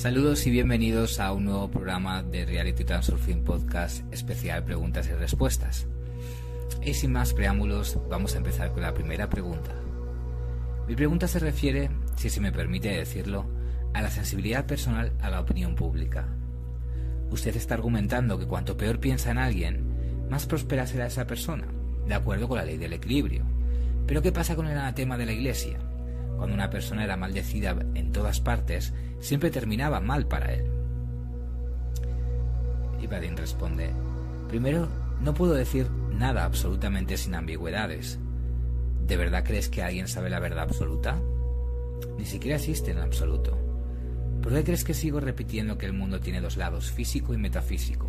Saludos y bienvenidos a un nuevo programa de Reality Transurfing Podcast especial Preguntas y Respuestas. Y sin más preámbulos, vamos a empezar con la primera pregunta. Mi pregunta se refiere, si se me permite decirlo, a la sensibilidad personal a la opinión pública. Usted está argumentando que cuanto peor piensa en alguien, más próspera será esa persona, de acuerdo con la ley del equilibrio. Pero ¿qué pasa con el anatema de la Iglesia? Cuando una persona era maldecida en todas partes, siempre terminaba mal para él. Ibadin responde, primero, no puedo decir nada absolutamente sin ambigüedades. ¿De verdad crees que alguien sabe la verdad absoluta? Ni siquiera existe en absoluto. ¿Por qué crees que sigo repitiendo que el mundo tiene dos lados, físico y metafísico?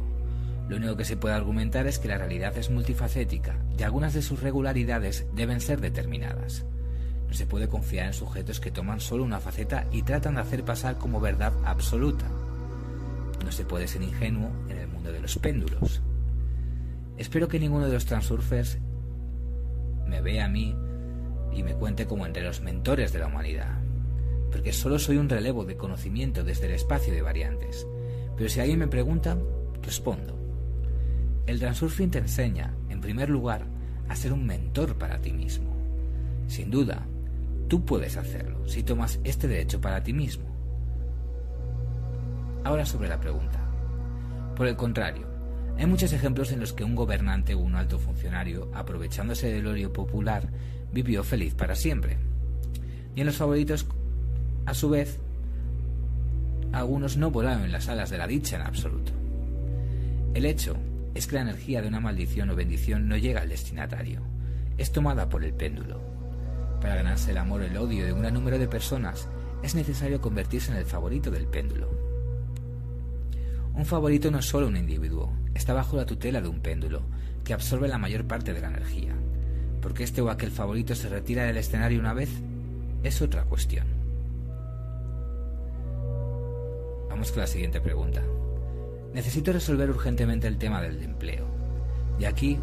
Lo único que se puede argumentar es que la realidad es multifacética y algunas de sus regularidades deben ser determinadas. No se puede confiar en sujetos que toman solo una faceta y tratan de hacer pasar como verdad absoluta. No se puede ser ingenuo en el mundo de los péndulos. Espero que ninguno de los transurfers me vea a mí y me cuente como entre los mentores de la humanidad porque solo soy un relevo de conocimiento desde el espacio de variantes. Pero si alguien me pregunta, respondo. El transurfing te enseña, en primer lugar, a ser un mentor para ti mismo. Sin duda, tú puedes hacerlo si tomas este derecho para ti mismo. Ahora sobre la pregunta. Por el contrario, hay muchos ejemplos en los que un gobernante o un alto funcionario, aprovechándose del odio popular, vivió feliz para siempre. Y en los favoritos a su vez, algunos no volaron en las alas de la dicha en absoluto. El hecho es que la energía de una maldición o bendición no llega al destinatario, es tomada por el péndulo. Para ganarse el amor o el odio de un gran número de personas, es necesario convertirse en el favorito del péndulo. Un favorito no es solo un individuo, está bajo la tutela de un péndulo, que absorbe la mayor parte de la energía. Porque este o aquel favorito se retira del escenario una vez, es otra cuestión. Vamos con la siguiente pregunta. Necesito resolver urgentemente el tema del empleo. Y aquí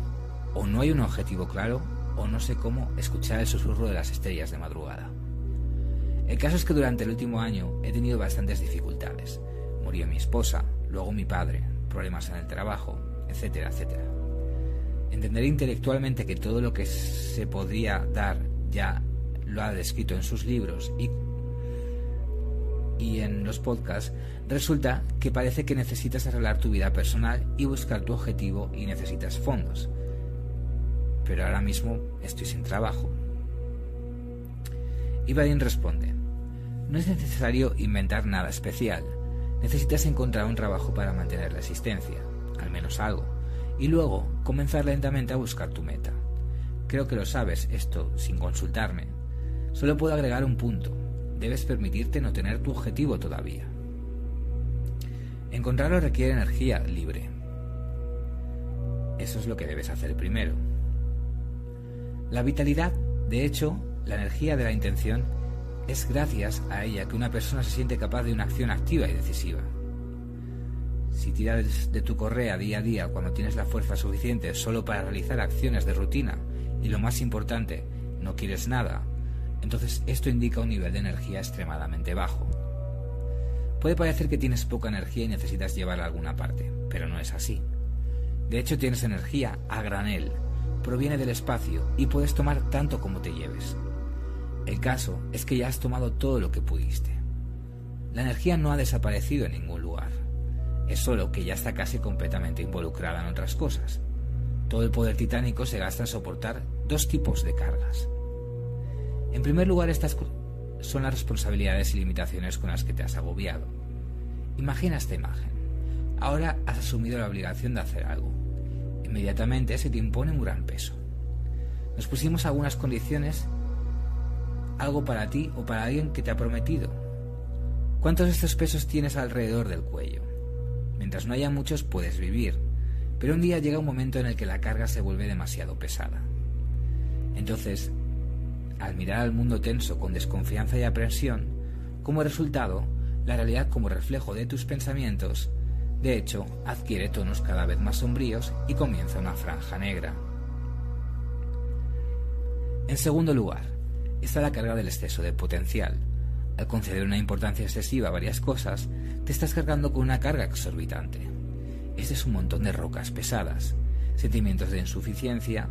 o no hay un objetivo claro o no sé cómo escuchar el susurro de las estrellas de madrugada. El caso es que durante el último año he tenido bastantes dificultades. Murió mi esposa, luego mi padre, problemas en el trabajo, etcétera, etcétera. Entenderé intelectualmente que todo lo que se podría dar ya lo ha descrito en sus libros y y en los podcasts, resulta que parece que necesitas arreglar tu vida personal y buscar tu objetivo y necesitas fondos. Pero ahora mismo estoy sin trabajo. Ibadin responde, no es necesario inventar nada especial, necesitas encontrar un trabajo para mantener la existencia, al menos algo, y luego comenzar lentamente a buscar tu meta. Creo que lo sabes esto sin consultarme. Solo puedo agregar un punto, debes permitirte no tener tu objetivo todavía. Encontrarlo requiere energía libre. Eso es lo que debes hacer primero. La vitalidad, de hecho, la energía de la intención, es gracias a ella que una persona se siente capaz de una acción activa y decisiva. Si tiras de tu correa día a día cuando tienes la fuerza suficiente solo para realizar acciones de rutina y lo más importante, no quieres nada entonces esto indica un nivel de energía extremadamente bajo. Puede parecer que tienes poca energía y necesitas llevarla a alguna parte, pero no es así. De hecho tienes energía a granel, proviene del espacio y puedes tomar tanto como te lleves. El caso es que ya has tomado todo lo que pudiste. La energía no ha desaparecido en ningún lugar, es solo que ya está casi completamente involucrada en otras cosas. Todo el poder titánico se gasta en soportar dos tipos de cargas, en primer lugar, estas son las responsabilidades y limitaciones con las que te has agobiado. Imagina esta imagen. Ahora has asumido la obligación de hacer algo. Inmediatamente se te impone un gran peso. Nos pusimos algunas condiciones, algo para ti o para alguien que te ha prometido. ¿Cuántos de estos pesos tienes alrededor del cuello? Mientras no haya muchos puedes vivir, pero un día llega un momento en el que la carga se vuelve demasiado pesada. Entonces al mirar al mundo tenso con desconfianza y aprensión, como resultado, la realidad como reflejo de tus pensamientos, de hecho, adquiere tonos cada vez más sombríos y comienza una franja negra. En segundo lugar, está la carga del exceso de potencial. al conceder una importancia excesiva a varias cosas, te estás cargando con una carga exorbitante. Este es un montón de rocas pesadas, sentimientos de insuficiencia,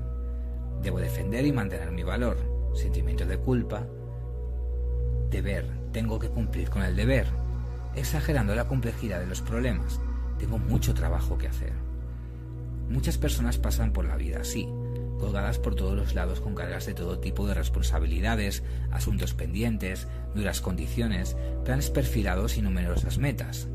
debo defender y mantener mi valor, sentimientos de culpa, deber, tengo que cumplir con el deber, exagerando la complejidad de los problemas, tengo mucho trabajo que hacer. Muchas personas pasan por la vida así, colgadas por todos los lados con cargas de todo tipo de responsabilidades, asuntos pendientes, duras condiciones, planes perfilados y numerosas metas.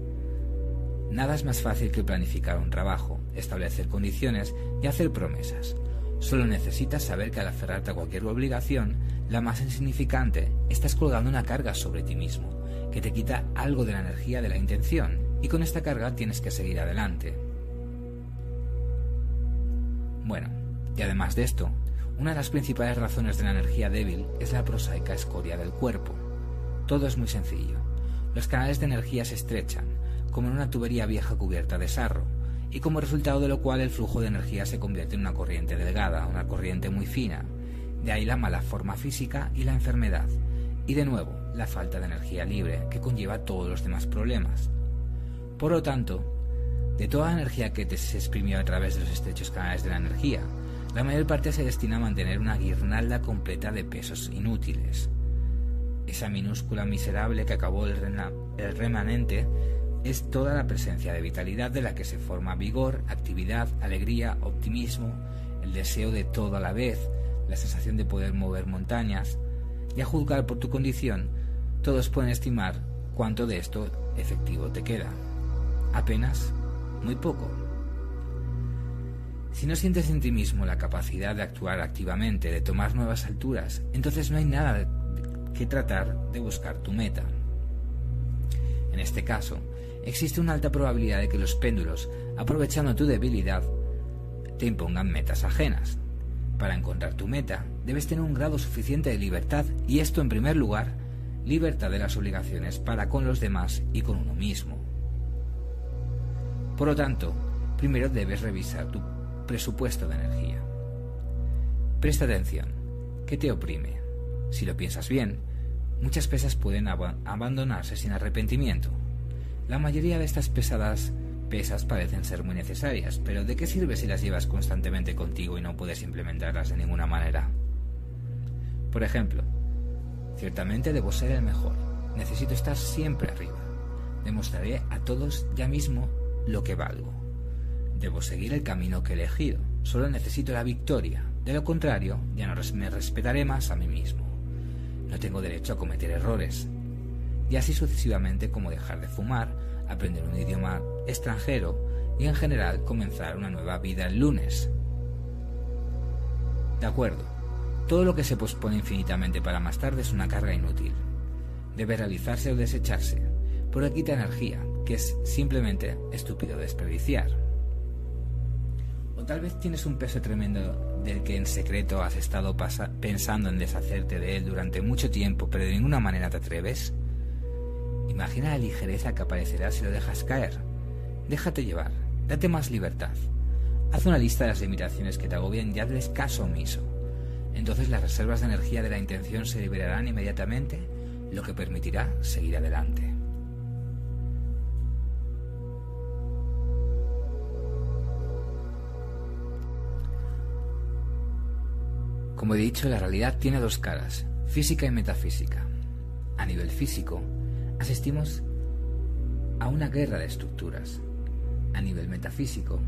Nada es más fácil que planificar un trabajo, establecer condiciones y hacer promesas. Solo necesitas saber que al aferrarte a cualquier obligación, la más insignificante, estás colgando una carga sobre ti mismo, que te quita algo de la energía de la intención, y con esta carga tienes que seguir adelante. Bueno, y además de esto, una de las principales razones de la energía débil es la prosaica escoria del cuerpo. Todo es muy sencillo. Los canales de energía se estrechan, como en una tubería vieja cubierta de sarro, y como resultado de lo cual el flujo de energía se convierte en una corriente delgada, una corriente muy fina. De ahí la mala forma física y la enfermedad. Y de nuevo, la falta de energía libre, que conlleva todos los demás problemas. Por lo tanto, de toda la energía que te se exprimió a través de los estrechos canales de la energía, la mayor parte se destina a mantener una guirnalda completa de pesos inútiles. Esa minúscula miserable que acabó el, el remanente es toda la presencia de vitalidad de la que se forma vigor, actividad, alegría, optimismo, el deseo de todo a la vez, la sensación de poder mover montañas, y a juzgar por tu condición, todos pueden estimar cuánto de esto efectivo te queda. Apenas, muy poco. Si no sientes en ti mismo la capacidad de actuar activamente, de tomar nuevas alturas, entonces no hay nada que tratar de buscar tu meta. En este caso, existe una alta probabilidad de que los péndulos, aprovechando tu debilidad, te impongan metas ajenas. Para encontrar tu meta, debes tener un grado suficiente de libertad y esto en primer lugar, libertad de las obligaciones para con los demás y con uno mismo. Por lo tanto, primero debes revisar tu presupuesto de energía. Presta atención, ¿qué te oprime? Si lo piensas bien, muchas pesas pueden abandonarse sin arrepentimiento. La mayoría de estas pesadas pesas parecen ser muy necesarias, pero ¿de qué sirve si las llevas constantemente contigo y no puedes implementarlas de ninguna manera? Por ejemplo, ciertamente debo ser el mejor, necesito estar siempre arriba. Demostraré a todos ya mismo lo que valgo. Debo seguir el camino que he elegido. Solo necesito la victoria. De lo contrario, ya no me respetaré más a mí mismo. No tengo derecho a cometer errores. Y así sucesivamente como dejar de fumar, aprender un idioma extranjero y en general comenzar una nueva vida el lunes. De acuerdo, todo lo que se pospone infinitamente para más tarde es una carga inútil. Debe realizarse o desecharse, porque quita energía, que es simplemente estúpido desperdiciar. O tal vez tienes un peso tremendo del que en secreto has estado pensando en deshacerte de él durante mucho tiempo, pero de ninguna manera te atreves. Imagina la ligereza que aparecerá si lo dejas caer. Déjate llevar, date más libertad. Haz una lista de las limitaciones que te agobian y hazles caso omiso. Entonces las reservas de energía de la intención se liberarán inmediatamente, lo que permitirá seguir adelante. Como he dicho, la realidad tiene dos caras, física y metafísica. A nivel físico, asistimos a una guerra de estructuras. A nivel metafísico,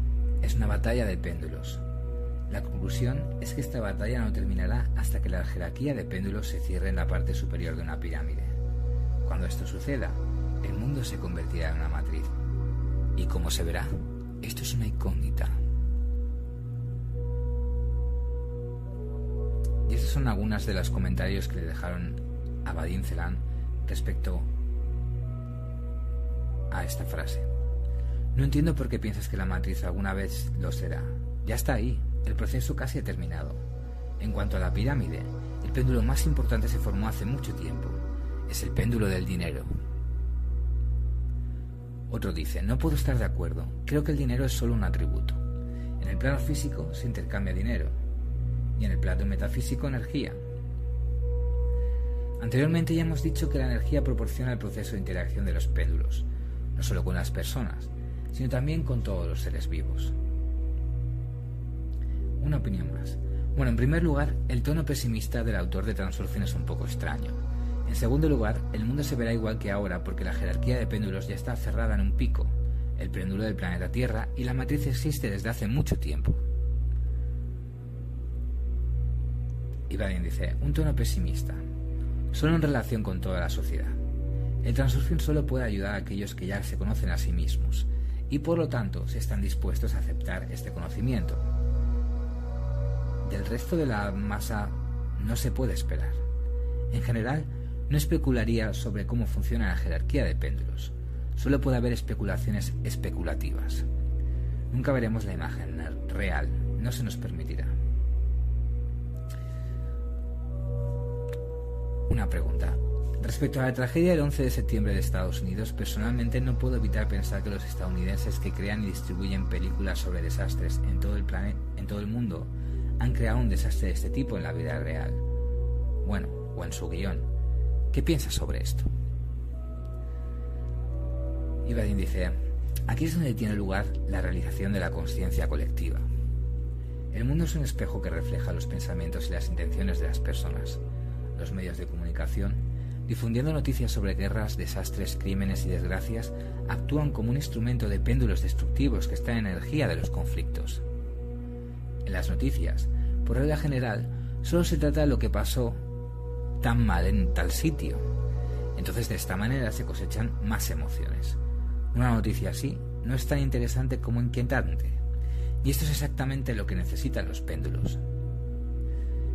es una batalla de péndulos. La conclusión es que esta batalla no terminará hasta que la jerarquía de péndulos se cierre en la parte superior de una pirámide. Cuando esto suceda, el mundo se convertirá en una matriz. Y como se verá, esto es una incógnita. Son algunos de los comentarios que le dejaron a Badin Celan respecto a esta frase. No entiendo por qué piensas que la matriz alguna vez lo será. Ya está ahí, el proceso casi ha terminado. En cuanto a la pirámide, el péndulo más importante se formó hace mucho tiempo. Es el péndulo del dinero. Otro dice, no puedo estar de acuerdo. Creo que el dinero es solo un atributo. En el plano físico se intercambia dinero, en el plato metafísico energía. Anteriormente ya hemos dicho que la energía proporciona el proceso de interacción de los péndulos, no solo con las personas, sino también con todos los seres vivos. Una opinión más. Bueno, en primer lugar, el tono pesimista del autor de Transurfing es un poco extraño. En segundo lugar, el mundo se verá igual que ahora porque la jerarquía de péndulos ya está cerrada en un pico, el péndulo del planeta Tierra, y la matriz existe desde hace mucho tiempo. Y dice, un tono pesimista solo en relación con toda la sociedad. El transurfing solo puede ayudar a aquellos que ya se conocen a sí mismos y por lo tanto se están dispuestos a aceptar este conocimiento. Del resto de la masa no se puede esperar. En general, no especularía sobre cómo funciona la jerarquía de péndulos. Solo puede haber especulaciones especulativas. Nunca veremos la imagen real, no se nos permitirá. Una pregunta. Respecto a la tragedia del 11 de septiembre de Estados Unidos, personalmente no puedo evitar pensar que los estadounidenses que crean y distribuyen películas sobre desastres en todo el planeta, en todo el mundo, han creado un desastre de este tipo en la vida real. Bueno, o en su guion. ¿Qué piensas sobre esto? Ibadin dice, aquí es donde tiene lugar la realización de la conciencia colectiva. El mundo es un espejo que refleja los pensamientos y las intenciones de las personas los medios de comunicación, difundiendo noticias sobre guerras, desastres, crímenes y desgracias, actúan como un instrumento de péndulos destructivos que están en energía de los conflictos. En las noticias, por regla general, solo se trata de lo que pasó tan mal en tal sitio. Entonces de esta manera se cosechan más emociones. Una noticia así no es tan interesante como inquietante. Y esto es exactamente lo que necesitan los péndulos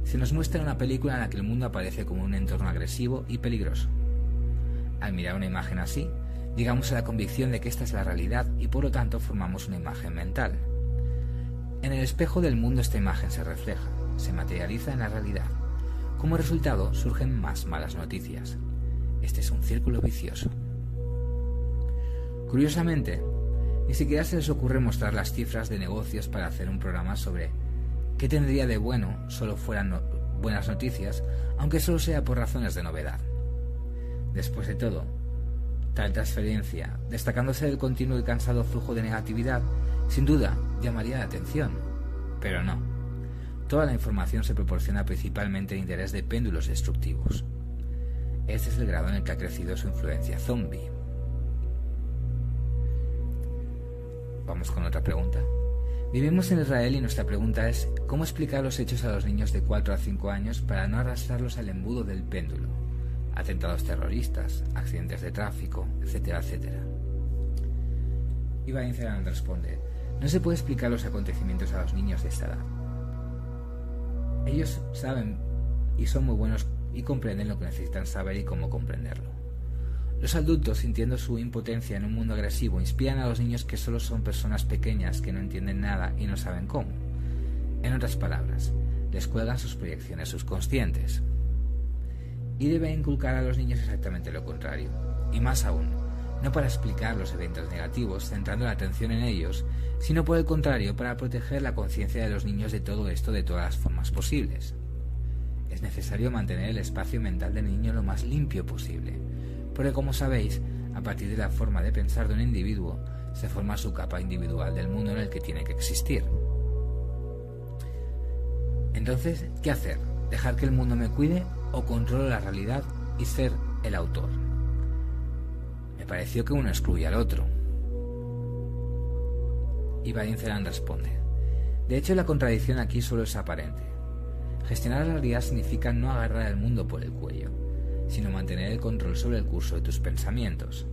se nos muestra una película en la que el mundo aparece como un entorno agresivo y peligroso. Al mirar una imagen así, llegamos a la convicción de que esta es la realidad y por lo tanto formamos una imagen mental. En el espejo del mundo esta imagen se refleja, se materializa en la realidad. Como resultado surgen más malas noticias. Este es un círculo vicioso. Curiosamente, ni siquiera se les ocurre mostrar las cifras de negocios para hacer un programa sobre ¿Qué tendría de bueno solo fueran buenas noticias, aunque solo sea por razones de novedad? Después de todo, tal transferencia, destacándose del continuo y cansado flujo de negatividad, sin duda llamaría la atención. Pero no. Toda la información se proporciona principalmente de interés de péndulos destructivos. Este es el grado en el que ha crecido su influencia zombie. Vamos con otra pregunta. Vivimos en Israel y nuestra pregunta es ¿cómo explicar los hechos a los niños de 4 a 5 años para no arrastrarlos al embudo del péndulo? Atentados terroristas, accidentes de tráfico, etcétera, etcétera. Iba Zeran responde, no se puede explicar los acontecimientos a los niños de esta edad. Ellos saben y son muy buenos y comprenden lo que necesitan saber y cómo comprenderlo. Los adultos, sintiendo su impotencia en un mundo agresivo, inspiran a los niños que solo son personas pequeñas que no entienden nada y no saben cómo. En otras palabras, les cuelgan sus proyecciones subconscientes. Y debe inculcar a los niños exactamente lo contrario. Y más aún, no para explicar los eventos negativos centrando la atención en ellos, sino por el contrario para proteger la conciencia de los niños de todo esto de todas las formas posibles. Es necesario mantener el espacio mental del niño lo más limpio posible, porque como sabéis, a partir de la forma de pensar de un individuo, se forma su capa individual del mundo en el que tiene que existir. Entonces, ¿qué hacer? ¿Dejar que el mundo me cuide o controlo la realidad y ser el autor? Me pareció que uno excluye al otro. Y Valincelan responde, de hecho la contradicción aquí solo es aparente. Gestionar la realidad significa no agarrar al mundo por el cuello, sino mantener el control sobre el curso de tus pensamientos.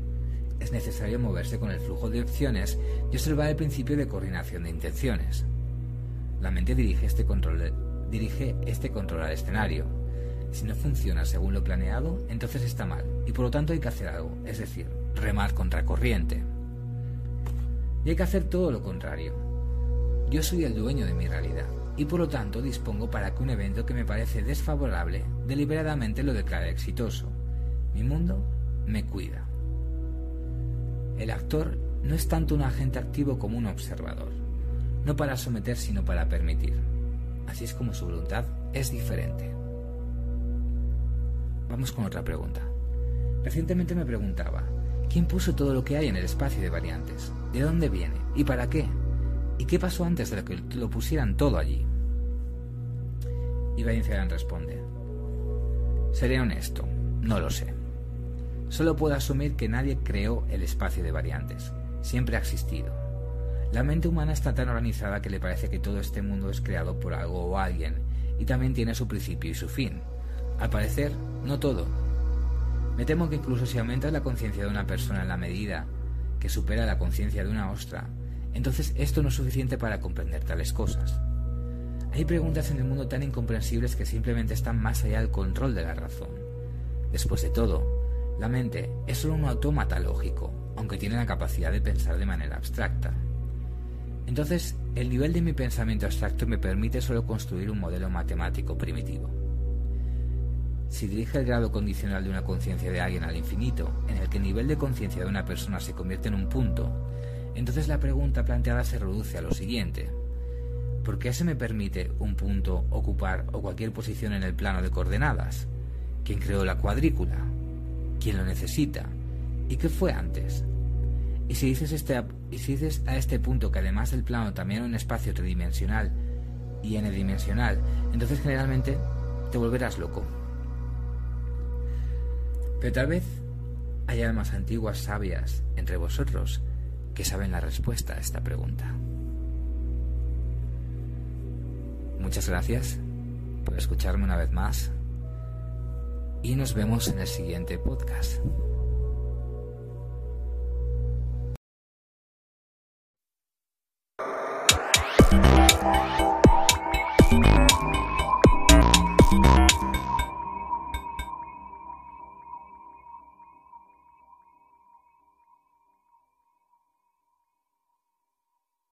Es necesario moverse con el flujo de opciones y observar el principio de coordinación de intenciones. La mente dirige este control, dirige este control al escenario. Si no funciona según lo planeado, entonces está mal, y por lo tanto hay que hacer algo, es decir, remar contra corriente. Y hay que hacer todo lo contrario. Yo soy el dueño de mi realidad y por lo tanto dispongo para que un evento que me parece desfavorable deliberadamente lo declare exitoso. Mi mundo me cuida. El actor no es tanto un agente activo como un observador, no para someter sino para permitir. Así es como su voluntad es diferente. vamos con otra pregunta. Recientemente me preguntaba, ¿quién puso todo lo que hay en el espacio de variantes? ¿De dónde viene? ¿Y para qué? ¿Y qué pasó antes de que lo pusieran todo allí? Y Valenzuela responde, Seré honesto, no lo sé. Solo puedo asumir que nadie creó el espacio de variantes. Siempre ha existido. La mente humana está tan organizada que le parece que todo este mundo es creado por algo o alguien, y también tiene su principio y su fin. Al parecer, no todo. Me temo que incluso si aumentas la conciencia de una persona en la medida que supera la conciencia de una ostra, entonces esto no es suficiente para comprender tales cosas. Hay preguntas en el mundo tan incomprensibles que simplemente están más allá del control de la razón. Después de todo, la mente es solo un autómata lógico, aunque tiene la capacidad de pensar de manera abstracta. Entonces, el nivel de mi pensamiento abstracto me permite solo construir un modelo matemático primitivo. Si dirige el grado condicional de una conciencia de alguien al infinito, en el que el nivel de conciencia de una persona se convierte en un punto, entonces la pregunta planteada se reduce a lo siguiente. ¿Por qué se me permite un punto ocupar o cualquier posición en el plano de coordenadas? ¿Quién creó la cuadrícula? quién lo necesita y qué fue antes. Y si dices, este, y a este punto que además del plano también hay un espacio tridimensional y n-dimensional, entonces generalmente te volverás loco. Pero tal vez hay almas antiguas sabias entre vosotros que saben la respuesta a esta pregunta. Muchas gracias por escucharme una vez más y nos vemos en el siguiente podcast.